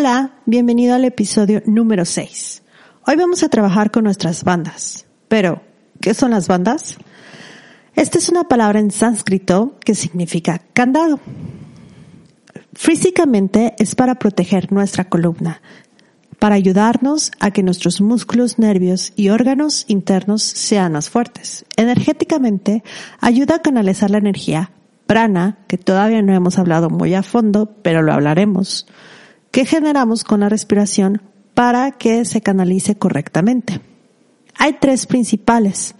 Hola, bienvenido al episodio número 6. Hoy vamos a trabajar con nuestras bandas. Pero, ¿qué son las bandas? Esta es una palabra en sánscrito que significa candado. Físicamente es para proteger nuestra columna, para ayudarnos a que nuestros músculos, nervios y órganos internos sean más fuertes. Energéticamente ayuda a canalizar la energía prana, que todavía no hemos hablado muy a fondo, pero lo hablaremos que generamos con la respiración para que se canalice correctamente. Hay tres principales,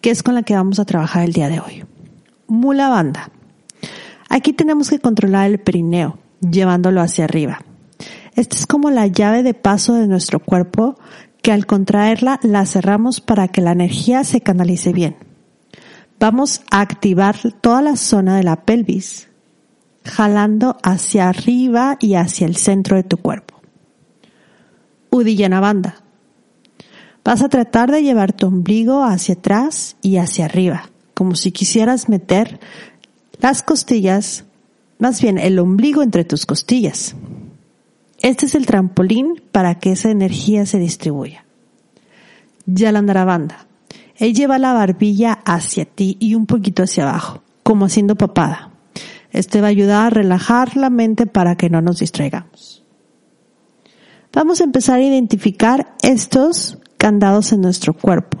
que es con la que vamos a trabajar el día de hoy. Mula banda. Aquí tenemos que controlar el perineo, llevándolo hacia arriba. Esta es como la llave de paso de nuestro cuerpo que al contraerla la cerramos para que la energía se canalice bien. Vamos a activar toda la zona de la pelvis, jalando hacia arriba y hacia el centro de tu cuerpo. Udillana banda. Vas a tratar de llevar tu ombligo hacia atrás y hacia arriba, como si quisieras meter las costillas, más bien el ombligo entre tus costillas. Este es el trampolín para que esa energía se distribuya. banda. Él lleva la barbilla hacia ti y un poquito hacia abajo, como haciendo papada. Este va a ayudar a relajar la mente para que no nos distraigamos. Vamos a empezar a identificar estos candados en nuestro cuerpo.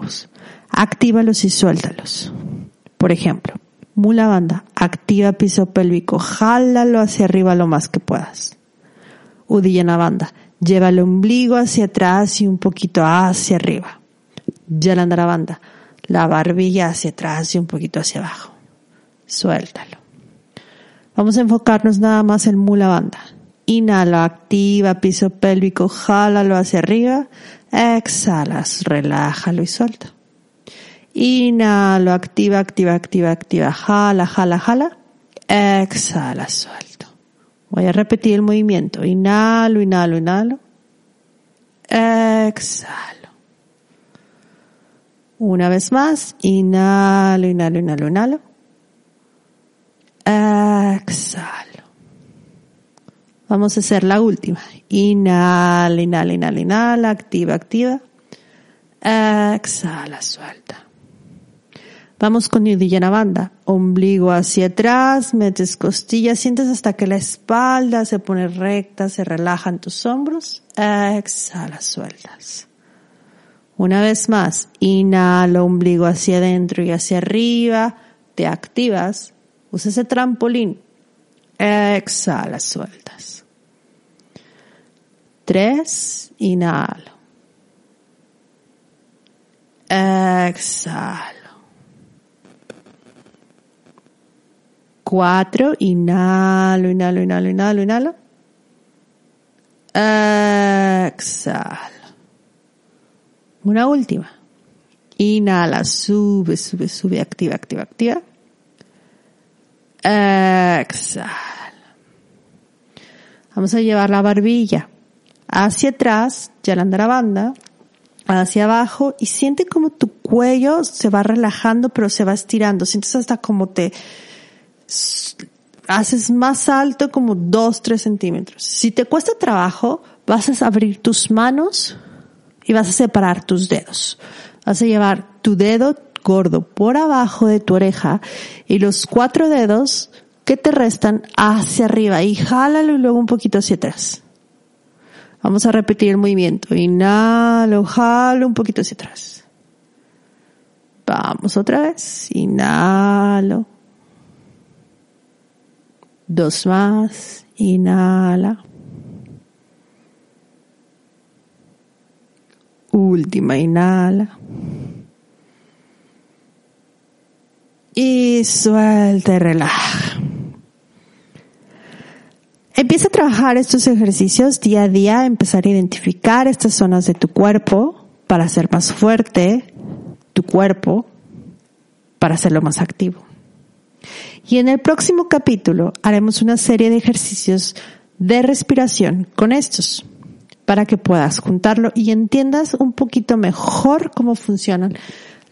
Actívalos y suéltalos. Por ejemplo, mula banda, activa piso pélvico, jálalo hacia arriba lo más que puedas. Udillana banda, lleva el ombligo hacia atrás y un poquito hacia arriba. Yalandara banda, la barbilla hacia atrás y un poquito hacia abajo. Suéltalo. Vamos a enfocarnos nada más en mula banda. Inhala, activa, piso pélvico, jálalo hacia arriba. Exhalas, relájalo y suelta. Inhalo, activa, activa, activa, activa, jala, jala, jala. Exhala, suelto. Voy a repetir el movimiento. Inhalo, inhalo, inhalo. Exhalo. Una vez más. Inhalo, inhalo, inhalo, inhalo. Exhalo. Vamos a hacer la última. Inhala, inhala, inhala, inhala, activa, activa. Exhala, suelta. Vamos con la banda. Ombligo hacia atrás, metes costillas, sientes hasta que la espalda se pone recta, se relajan tus hombros. Exhala, sueltas. Una vez más, inhala, ombligo hacia adentro y hacia arriba, te activas, Usa ese trampolín. Exhala, sueltas. Tres, inhalo. Exhalo. Cuatro, inhalo, inhalo, inhalo, inhalo, inhalo. Exhalo. Una última. Inhala, sube, sube, sube, activa, activa, activa. Exhala. Vamos a llevar la barbilla hacia atrás, ya la banda, hacia abajo y siente como tu cuello se va relajando pero se va estirando. Sientes hasta como te haces más alto como dos, tres centímetros. Si te cuesta trabajo, vas a abrir tus manos y vas a separar tus dedos. Vas a llevar tu dedo gordo por abajo de tu oreja y los cuatro dedos que te restan hacia arriba y jálalo luego un poquito hacia atrás. Vamos a repetir el movimiento. Inhalo, jalo un poquito hacia atrás. Vamos otra vez. Inhalo. Dos más. Inhala. Última, inhala. Y suelta y relaja. Empieza a trabajar estos ejercicios día a día, empezar a identificar estas zonas de tu cuerpo para hacer más fuerte tu cuerpo, para hacerlo más activo. Y en el próximo capítulo haremos una serie de ejercicios de respiración con estos para que puedas juntarlo y entiendas un poquito mejor cómo funcionan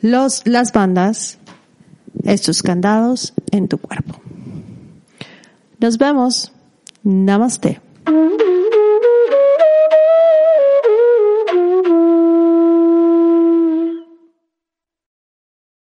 los, las bandas estos candados en tu cuerpo. Nos vemos. Namaste.